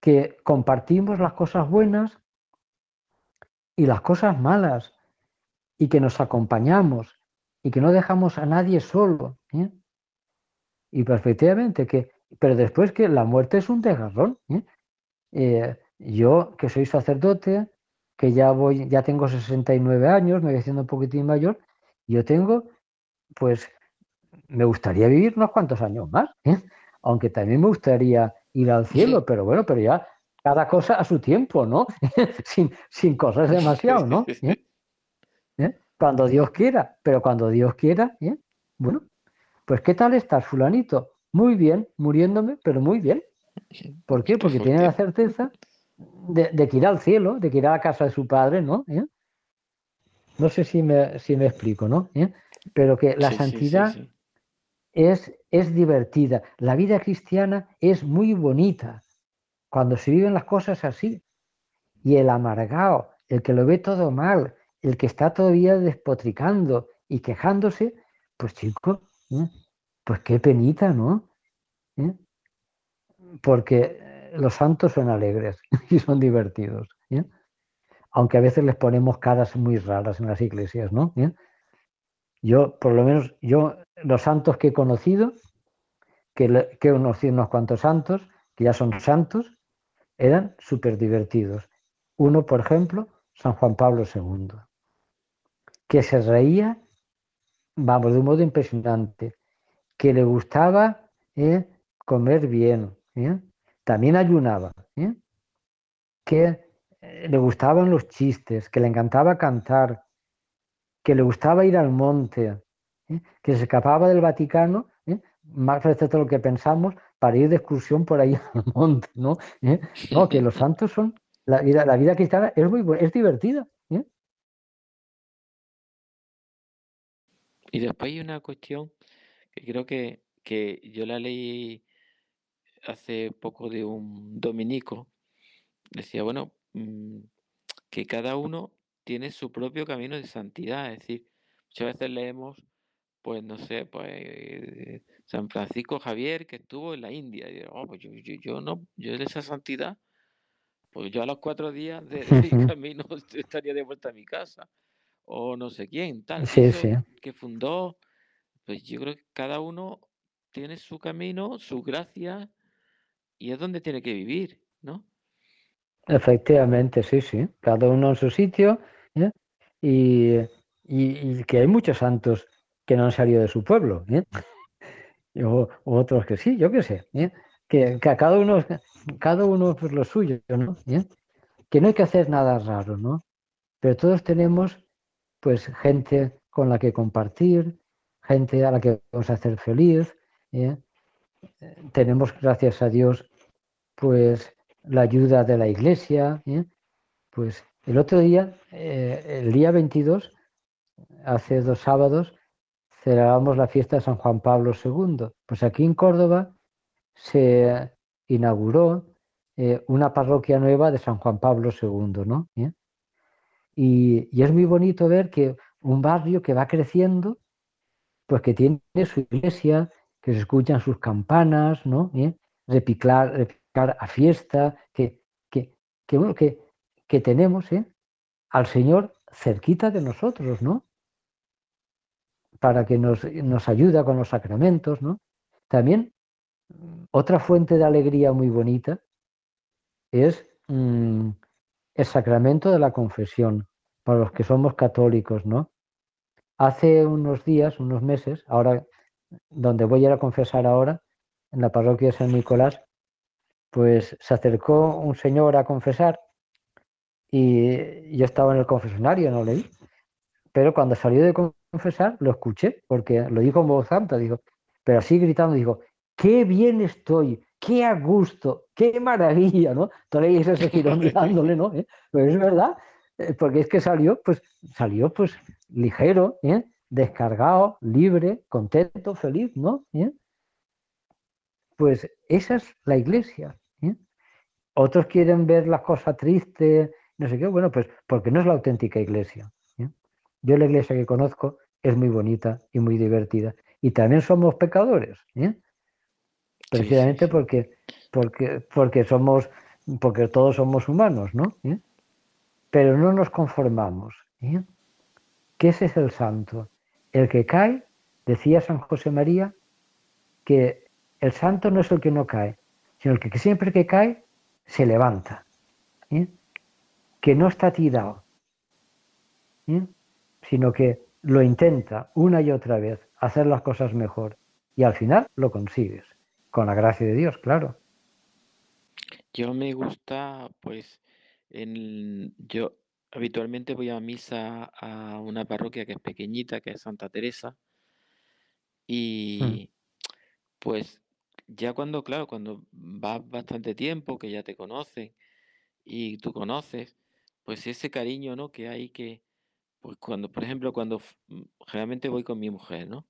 que compartimos las cosas buenas y las cosas malas, y que nos acompañamos, y que no dejamos a nadie solo. ¿eh? Y perfectamente que pero después que la muerte es un desgarrón. ¿eh? Eh, yo, que soy sacerdote, que ya voy, ya tengo 69 años, me voy haciendo un poquitín mayor, yo tengo, pues, me gustaría vivir unos cuantos años más, ¿eh? aunque también me gustaría ir al cielo, pero bueno, pero ya cada cosa a su tiempo, ¿no? sin, sin cosas demasiado, ¿no? ¿Eh? ¿Eh? Cuando Dios quiera, pero cuando Dios quiera, ¿eh? bueno, pues ¿qué tal estás, fulanito? Muy bien, muriéndome, pero muy bien. ¿Por qué? Porque tiene la certeza de, de que irá al cielo, de que irá a la casa de su padre, ¿no? No sé si me, si me explico, ¿no? Pero que la sí, santidad sí. Es, es divertida. La vida cristiana es muy bonita cuando se viven las cosas así. Y el amargado, el que lo ve todo mal, el que está todavía despotricando y quejándose, pues chico, ¿eh? pues qué penita, ¿no? ¿Eh? Porque eh, los santos son alegres y son divertidos. Aunque a veces les ponemos caras muy raras en las iglesias, ¿no? Yo, por lo menos, yo, los santos que he conocido, que, que he conocido unos cuantos santos, que ya son santos, eran súper divertidos. Uno, por ejemplo, San Juan Pablo II, que se reía, vamos, de un modo impresionante, que le gustaba ¿eh? comer bien, ¿eh? también ayunaba, ¿eh? que le gustaban los chistes, que le encantaba cantar, que le gustaba ir al monte, ¿eh? que se escapaba del Vaticano, ¿eh? más veces de lo que pensamos, para ir de excursión por ahí al monte, ¿no? ¿Eh? No, que los santos son, la vida, la vida cristiana es muy es divertida. Y después hay una cuestión que creo que, que yo la leí hace poco de un dominico. Decía, bueno, mm, que cada uno tiene su propio camino de santidad. Es decir, muchas veces leemos, pues no sé, pues eh, San Francisco Javier que estuvo en la India. Y digo, "Oh, pues yo, yo, yo no, yo de esa santidad, pues yo a los cuatro días de, de mi camino estaría de vuelta a mi casa. O no sé quién, tal. Y Sí, eso sí. que fundó, pues yo creo que cada uno tiene su camino, su gracia, y es donde tiene que vivir, ¿no? Efectivamente, sí, sí. Cada uno en su sitio. ¿eh? Y, y- que hay muchos santos que no han salido de su pueblo. ¿eh? O, otros que sí, yo qué sé. ¿eh? Que, a cada uno, cada uno pues lo suyo, ¿no? Que no hay que hacer nada raro, ¿no? Pero todos tenemos pues gente con la que compartir, gente a la que vamos a hacer feliz. Tenemos, gracias a Dios, pues la ayuda de la iglesia. ¿eh? Pues el otro día, eh, el día 22, hace dos sábados, celebrábamos la fiesta de San Juan Pablo II. Pues aquí en Córdoba se inauguró eh, una parroquia nueva de San Juan Pablo II, ¿no? Y, y es muy bonito ver que un barrio que va creciendo, pues que tiene su iglesia, que se escuchan sus campanas, ¿no? ¿Eh? A fiesta, que, que, que, bueno, que, que tenemos ¿eh? al Señor cerquita de nosotros, ¿no? Para que nos, nos ayuda con los sacramentos, ¿no? También mm, otra fuente de alegría muy bonita es mm, el sacramento de la confesión, para los que somos católicos, ¿no? Hace unos días, unos meses, ahora donde voy a ir a confesar ahora, en la parroquia de San Nicolás, pues se acercó un señor a confesar y yo estaba en el confesionario, no leí, pero cuando salió de confesar lo escuché, porque lo dijo en voz alta, dijo, pero así gritando, dijo, qué bien estoy, qué a gusto, qué maravilla, ¿no? Toda la iglesia se giró mirándole, ¿no? ¿Eh? Pero es verdad, eh, porque es que salió, pues, salió pues ligero, ¿eh? descargado, libre, contento, feliz, ¿no? ¿Eh? Pues esa es la iglesia. Otros quieren ver las cosas tristes, no sé qué, bueno, pues porque no es la auténtica iglesia. ¿eh? Yo la iglesia que conozco es muy bonita y muy divertida. Y también somos pecadores, ¿eh? Sí, sí, precisamente sí. porque, porque, porque somos, porque todos somos humanos, ¿no? ¿Eh? Pero no nos conformamos. Que ese es el santo. El que cae, decía San José María, que el santo no es el que no cae, sino el que siempre que cae se levanta, ¿eh? que no está tirado, ¿eh? sino que lo intenta una y otra vez hacer las cosas mejor y al final lo consigues, con la gracia de Dios, claro. Yo me gusta, pues, en, yo habitualmente voy a misa a una parroquia que es pequeñita, que es Santa Teresa, Mm, y pues ya cuando, claro, cuando vas bastante tiempo, que ya te conocen y tú conoces, pues ese cariño, ¿no? Que hay que, pues cuando, por ejemplo, cuando f- mm, generalmente voy con mi mujer, ¿no?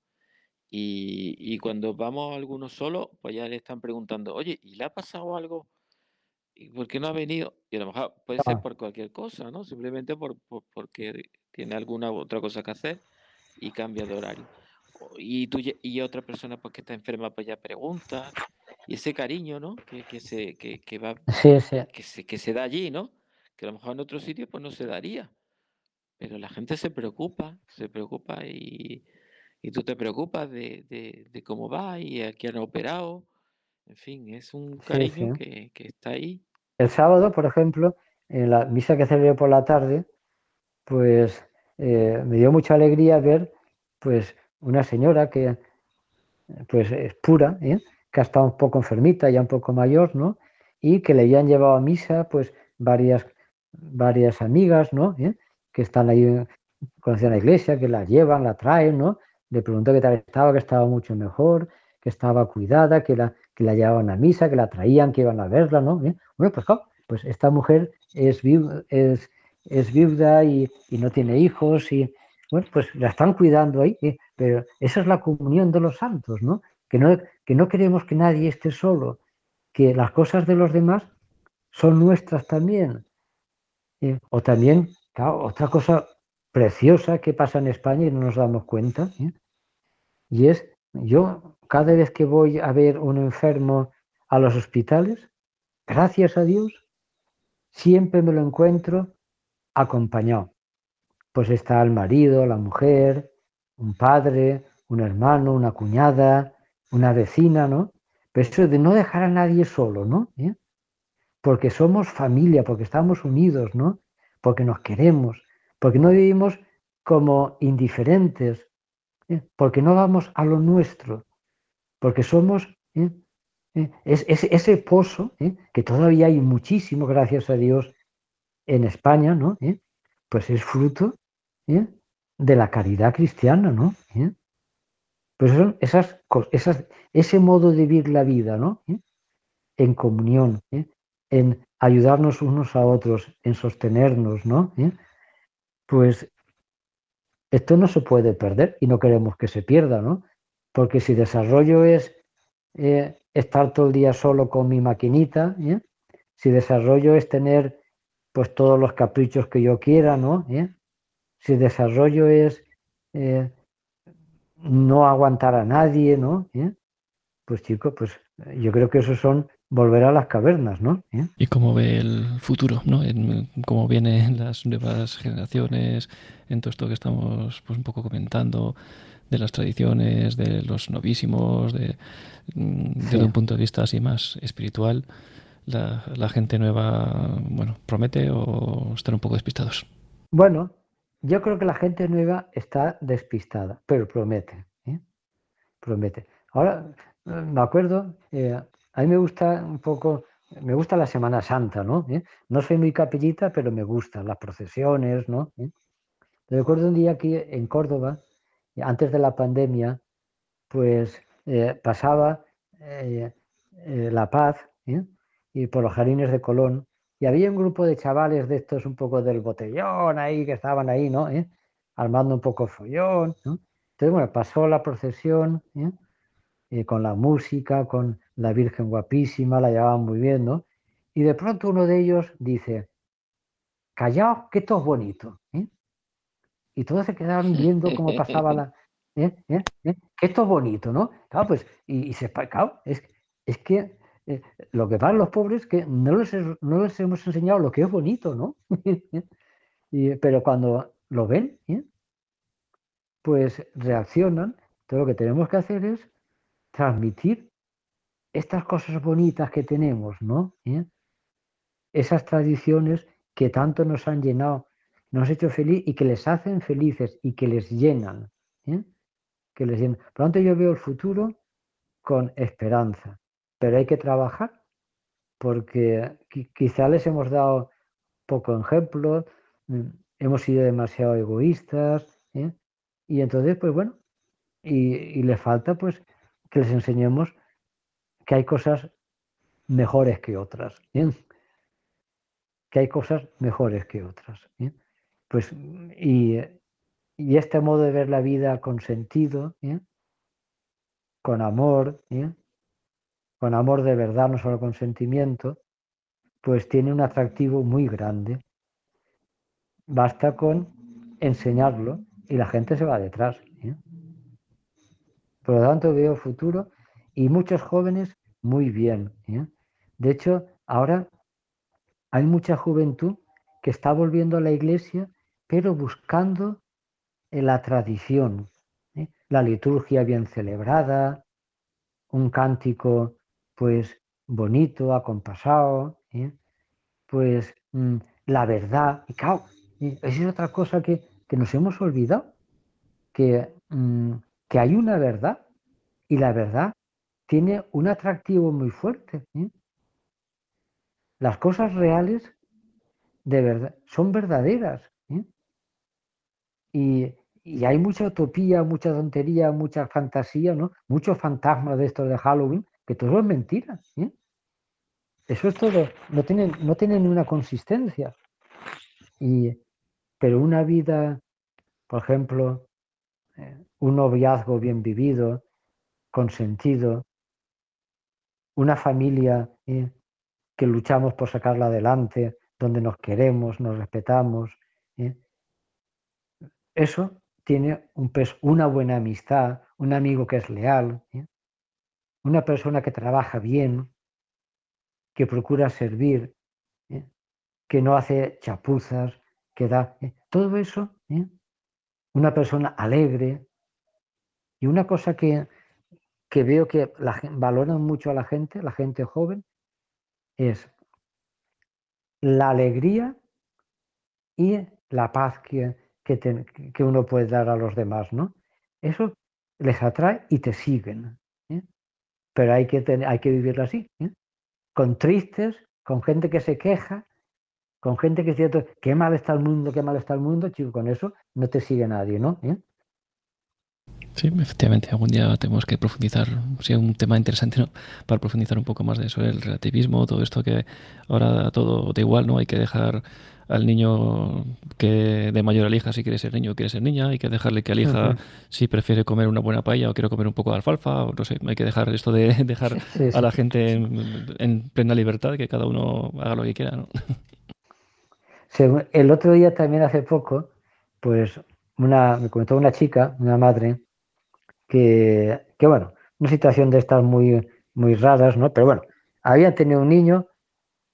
Y, y cuando vamos algunos solos, pues ya le están preguntando, oye, ¿y le ha pasado algo? ¿Y por qué no ha venido? Y a lo mejor puede ser ah, por cualquier cosa, ¿no? Simplemente por, por- porque tiene alguna otra cosa que hacer y cambia de horario. Y tú y otra persona pues que está enferma pues ya pregunta. Y ese cariño, ¿no? Que, que se, que, que va, sí, sí, que se, que se da allí, ¿no? Que a lo mejor en otro sitio pues no se daría. Pero la gente se preocupa, se preocupa y, y tú te preocupas de, de, de cómo va y a quién han operado. En fin, es un sí, sí. cariño que, que está ahí. El sábado, por ejemplo, en la misa que celebré por la tarde, pues eh, me dio mucha alegría ver pues una señora que pues es pura, ¿eh? que ha estado un poco enfermita, ya un poco mayor, ¿no? Y que le habían llevado a misa pues varias, varias amigas, ¿no? ¿Eh? Que están ahí conocían la iglesia, que la llevan, la traen, ¿no? Le preguntó qué tal estaba, que estaba mucho mejor, que estaba cuidada, que la, que la llevaban a misa, que la traían, que iban a verla, ¿no? ¿Eh? Bueno, pues pues esta mujer es, viu- es, es viuda y, y no tiene hijos y, bueno, pues la están cuidando ahí, ¿eh? pero esa es la comunión de los santos, ¿no? Que no, que no queremos que nadie esté solo, que las cosas de los demás son nuestras también. ¿eh? O también, otra cosa preciosa que pasa en España y no nos damos cuenta, ¿eh? y es, yo cada vez que voy a ver un enfermo a los hospitales, gracias a Dios, siempre me lo encuentro acompañado. Pues está el marido, la mujer, un padre, un hermano, una cuñada, una vecina, ¿no? Pero eso de no dejar a nadie solo, ¿no? ¿Eh? Porque somos familia, porque estamos unidos, ¿no? Porque nos queremos, porque no vivimos como indiferentes, ¿eh? porque no vamos a lo nuestro, porque somos ¿eh? ¿eh? Es, es- ese pozo, que todavía hay muchísimo, gracias a Dios, en España, ¿no? Pues es fruto ¿eh? de la caridad cristiana, ¿no? ¿Eh? Pues son esas, esas, ese modo de vivir la vida, ¿no? ¿Eh? En comunión, ¿eh? en ayudarnos unos a otros, en sostenernos, ¿no? Pues esto no se puede perder y no queremos que se pierda, ¿no? Porque si desarrollo es estar todo el día solo con mi maquinita, si desarrollo es tener pues todos los caprichos que yo quiera, ¿no? Si desarrollo es eh, no aguantar a nadie, ¿no? ¿Eh? Pues chico, pues yo creo que eso son volver a las cavernas, ¿no? ¿Eh? ¿Y cómo ve el futuro? ¿no? En cómo vienen las nuevas generaciones, en todo esto que estamos pues, un poco comentando, de las tradiciones, de los novísimos, de, mm, desde Sí. un punto de vista así más espiritual, la, la gente nueva, bueno, promete o están un poco despistados. Bueno, yo creo que la gente nueva está despistada, pero promete, ¿eh? promete. Ahora, eh, me acuerdo, eh, a mí me gusta un poco, me gusta la Semana Santa, ¿no? No soy muy capillita, pero me gustan las procesiones, ¿no? Recuerdo un día aquí en Córdoba, antes de la pandemia, pues pasaba La Paz y por los jardines de Colón y había un grupo de chavales de estos un poco del botellón ahí que estaban ahí, ¿no? ¿Eh? Armando un poco follón. Entonces, bueno, pasó la procesión ¿eh? Eh, con la música, con la Virgen guapísima, la llevaban muy bien, ¿no? Y de pronto uno de ellos dice, callaos, que esto es bonito. Y todos se quedaron viendo cómo pasaba la... Que esto es bonito, ¿no? Claro, pues, y, se... Claro, es, es que eh, lo que a los pobres es que no les, no les hemos enseñado lo que es bonito, ¿no? Y- pero cuando lo ven, ¿eh? pues reaccionan. Entonces lo que tenemos que hacer es transmitir estas cosas bonitas que tenemos, ¿no? ¿Eh? Esas tradiciones que tanto nos han llenado, nos han hecho feliz y que les hacen felices y que les llenan. Que les llenan. Por lo tanto, yo veo el futuro con esperanza, pero hay que trabajar porque qui- quizá les hemos dado poco ejemplo, mm, hemos sido demasiado egoístas, y entonces, pues bueno, y, y le falta pues que les enseñemos que hay cosas mejores que otras, que hay cosas mejores que otras. Pues, y, este modo de ver la vida con sentido, con amor. Con amor de verdad, no solo con sentimiento, pues tiene un atractivo muy grande. Basta con enseñarlo y la gente se va detrás. ¿eh? Por lo tanto, veo futuro y muchos jóvenes muy bien. ¿eh? De hecho, ahora hay mucha juventud que está volviendo a la iglesia, pero buscando en la tradición, ¿eh? la liturgia bien celebrada, un cántico pues bonito, acompasado, ¿eh? pues mm, la verdad. Y claro, esa es otra cosa que, que nos hemos olvidado, que, mm, que hay una verdad y la verdad tiene un atractivo muy fuerte. ¿eh? Las cosas reales de verdad son verdaderas. ¿eh? Y, y hay mucha utopía, mucha tontería, mucha fantasía, ¿no? Muchos fantasmas de estos de Halloween, que todo es mentira. ¿eh? Eso es todo, no tienen, no tienen una consistencia. Y, pero una vida, por ejemplo, eh, un noviazgo bien vivido, con sentido, una familia eh, que luchamos por sacarla adelante, donde nos queremos, nos respetamos. Eso tiene un peso, una buena amistad, un amigo que es leal. Una persona que trabaja bien, que procura servir, ¿eh? que no hace chapuzas, que da. ¿eh? Todo eso, ¿eh? una persona alegre. Y una cosa que, que veo que la, valoran mucho a la gente, la gente joven, es la alegría y la paz que, que uno puede dar a los demás, ¿no? Eso les atrae y te siguen. Pero hay que, tener- hay que vivirlo así, ¿eh? con tristes, con gente que se queja, con gente que es cierto, qué mal está el mundo, qué mal está el mundo, chico, con eso no te sigue nadie, ¿no? ¿Eh? Sí, efectivamente, algún día tenemos que profundizar, sí, un tema interesante, ¿no? Para profundizar un poco más de eso, el relativismo, todo esto que ahora todo da igual, ¿no? Hay que dejar al niño que de mayor elija si quiere ser niño o quiere ser niña, hay que dejarle que elija si prefiere comer una buena paella o quiere comer un poco de alfalfa, o no sé, hay que dejar esto de dejar Sí, a la gente en, en plena libertad, que cada uno haga lo que quiera, ¿no? El otro día también hace poco, pues una, me comentó una chica, una madre, que, bueno, una situación de estas muy, muy raras, ¿no? Pero bueno, había tenido un niño,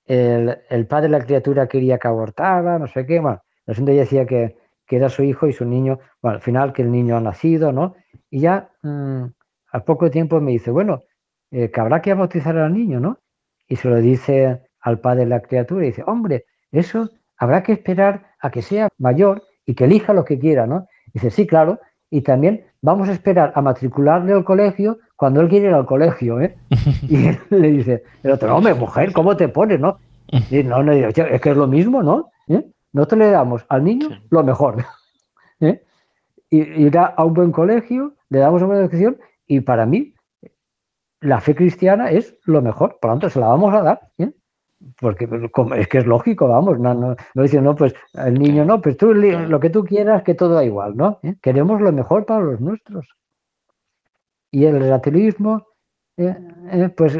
el, el padre de la criatura quería que abortara, no sé qué, bueno, la gente decía que, que era su hijo y su niño, bueno, al final que el niño ha nacido, ¿no? Y ya mm, al poco tiempo me dice, bueno, eh, que habrá que bautizar al niño, ¿no? Y se lo dice al padre de la criatura y dice, hombre, eso habrá que esperar a que sea mayor y que elija lo que quiera, ¿no? Dice, sí, claro, y también vamos a esperar a matricularle al colegio cuando él quiere ir al colegio, ¿eh? Y él le dice, el otro, hombre, mujer, ¿cómo te pones, no? Y no, no, es que es lo mismo, ¿no? ¿Eh? Nosotros le damos al niño lo mejor. ¿eh? Y irá a un buen colegio, le damos una buena educación y para mí la fe cristiana es lo mejor, por lo tanto se la vamos a dar, ¿eh? Porque como- es que es lógico, vamos, no, no, no dicen, no, pues el niño no, pues tú lo que tú quieras, que todo da igual, ¿no? ¿Eh? Queremos lo mejor para los nuestros. Y el relativismo, eh, eh, pues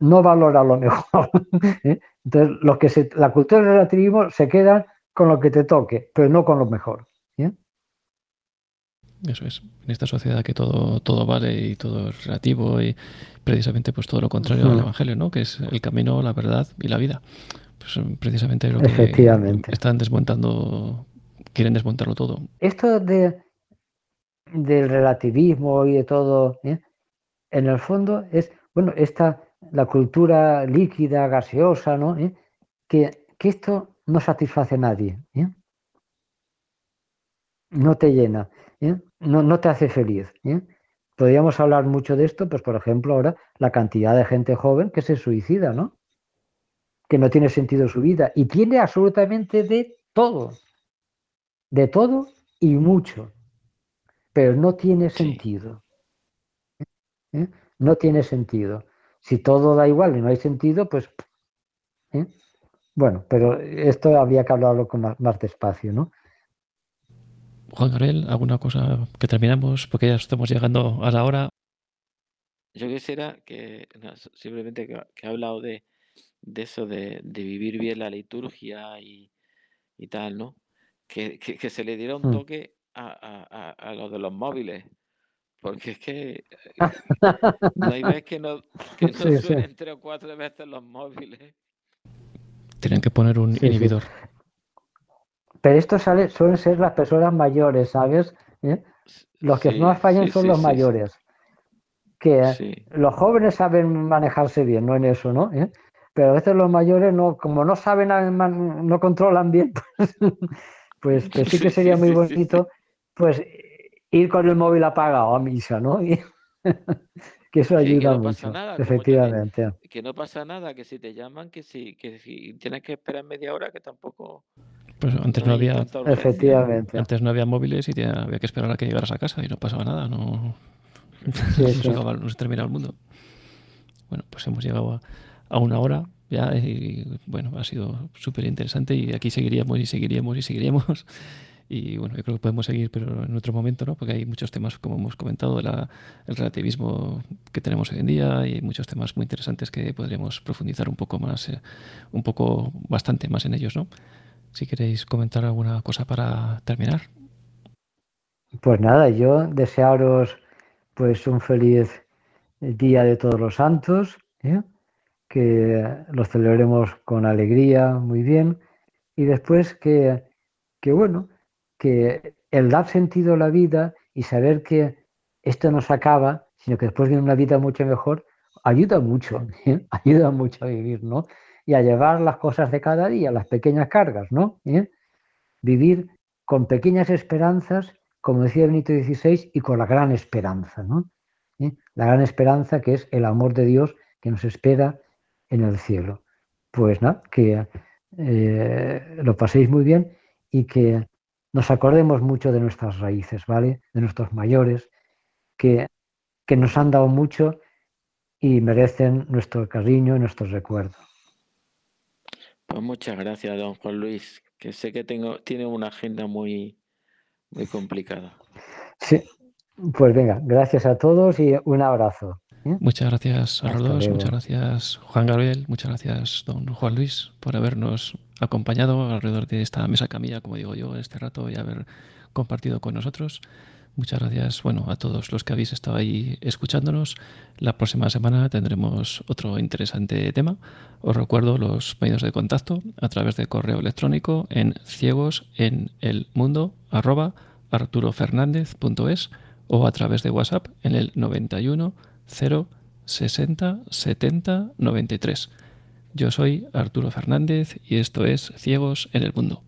no valora lo mejor. Entonces, los que se, la cultura del relativismo se queda con lo que te toque, pero no con lo mejor. Eso es. En esta sociedad que todo, todo vale y todo es relativo y precisamente pues todo lo contrario al. Evangelio, ¿no? Que es el camino, la verdad y la vida. Pues precisamente lo que están desmontando, quieren desmontarlo todo. Esto de, del relativismo y de todo, ¿eh? en el fondo es, bueno, esta la cultura líquida, gaseosa, ¿no? ¿Eh? Que, que esto no satisface a nadie. ¿eh? No te llena, ¿eh? No, no te hace feliz. ¿eh? Podríamos hablar mucho de esto, pues por ejemplo ahora la cantidad de gente joven que se suicida, ¿no? Que no tiene sentido su vida y tiene absolutamente de todo, de todo y mucho, pero no tiene sentido. ¿eh? No tiene sentido. Si todo da igual y no hay sentido, pues... ¿eh? Bueno, pero esto habría que hablarlo con más, más despacio, ¿no? Juan Gabriel, ¿alguna cosa que terminamos? Porque ya estamos llegando a la hora. Yo quisiera que, no, simplemente que, que ha hablado de, de eso, de, de vivir bien la liturgia y, y tal, ¿no? Que, que, que se le diera un Mm. toque a, a, a, a lo de los móviles. Porque es que no hay vez que no, que no Sí, sí. suenen tres o cuatro veces los móviles. Tienen que poner un sí. inhibidor. Pero esto sale, suelen ser las personas mayores, ¿sabes? ¿Eh? Los que sí, más fallan sí, son sí, los mayores. Que Sí, los jóvenes saben manejarse bien, no en eso, ¿no? ¿Eh? Pero a veces los mayores no, como no saben, no controlan bien, pues, pues, sí que sería muy bonito, pues ir con el móvil apagado a misa, ¿no? Y- que eso Sí, que ayuda no pasa mucho, nada, también efectivamente. que no pasa nada, que si te llaman, que si, que si tienes que esperar media hora, que tampoco Pues antes no había. Efectivamente. antes no había móviles y había que esperar a que llegaras a casa y no pasaba nada, no, Sí, no, se acababa- no se terminaba el mundo. Bueno, pues hemos llegado a, a una hora ya y bueno, ha sido súper interesante y aquí seguiríamos y seguiríamos y seguiríamos. Y bueno, yo creo que podemos seguir, pero en otro momento, ¿no? Porque hay muchos temas, como hemos comentado, la- el relativismo que tenemos hoy en día y hay muchos temas muy interesantes que podríamos profundizar un poco más, eh, un poco, bastante más en ellos, ¿no? Si queréis comentar alguna cosa para terminar. Pues nada, yo desearos pues un feliz día de todos los santos, ¿eh? que los celebremos con alegría, muy bien, y después que, que bueno, que el dar sentido a la vida y saber que esto no se acaba, sino que después viene una vida mucho mejor, ayuda mucho, ¿eh? ayuda mucho a vivir, ¿no? Y a llevar las cosas de cada día, las pequeñas cargas, ¿no? ¿Eh? Vivir con pequeñas esperanzas, como decía Benito XVI, y con la gran esperanza, ¿no? ¿Eh? La gran esperanza que es el amor de Dios que nos espera en el cielo. Pues nada, que eh, lo paséis muy bien y que nos acordemos mucho de nuestras raíces, ¿vale? De nuestros mayores, que, que nos han dado mucho y merecen nuestro cariño y nuestro recuerdo. Pues muchas gracias, don Juan Luis, que sé que tengo, tiene una agenda muy, muy complicada. Sí, pues venga, gracias a todos y un abrazo. ¿eh? Muchas gracias a los dos, muchas gracias Juan Gabriel, muchas gracias don Juan Luis por habernos acompañado alrededor de esta mesa camilla, como digo yo, este rato y haber compartido con nosotros. Muchas gracias, bueno, a todos los que habéis estado ahí escuchándonos. La próxima semana tendremos otro interesante tema. Os recuerdo los medios de contacto a través de correo electrónico en ciegos en el mundo arroba o a través de WhatsApp en el 91 0 60 70 93. Yo soy Arturo Fernández y esto es Ciegos en el Mundo.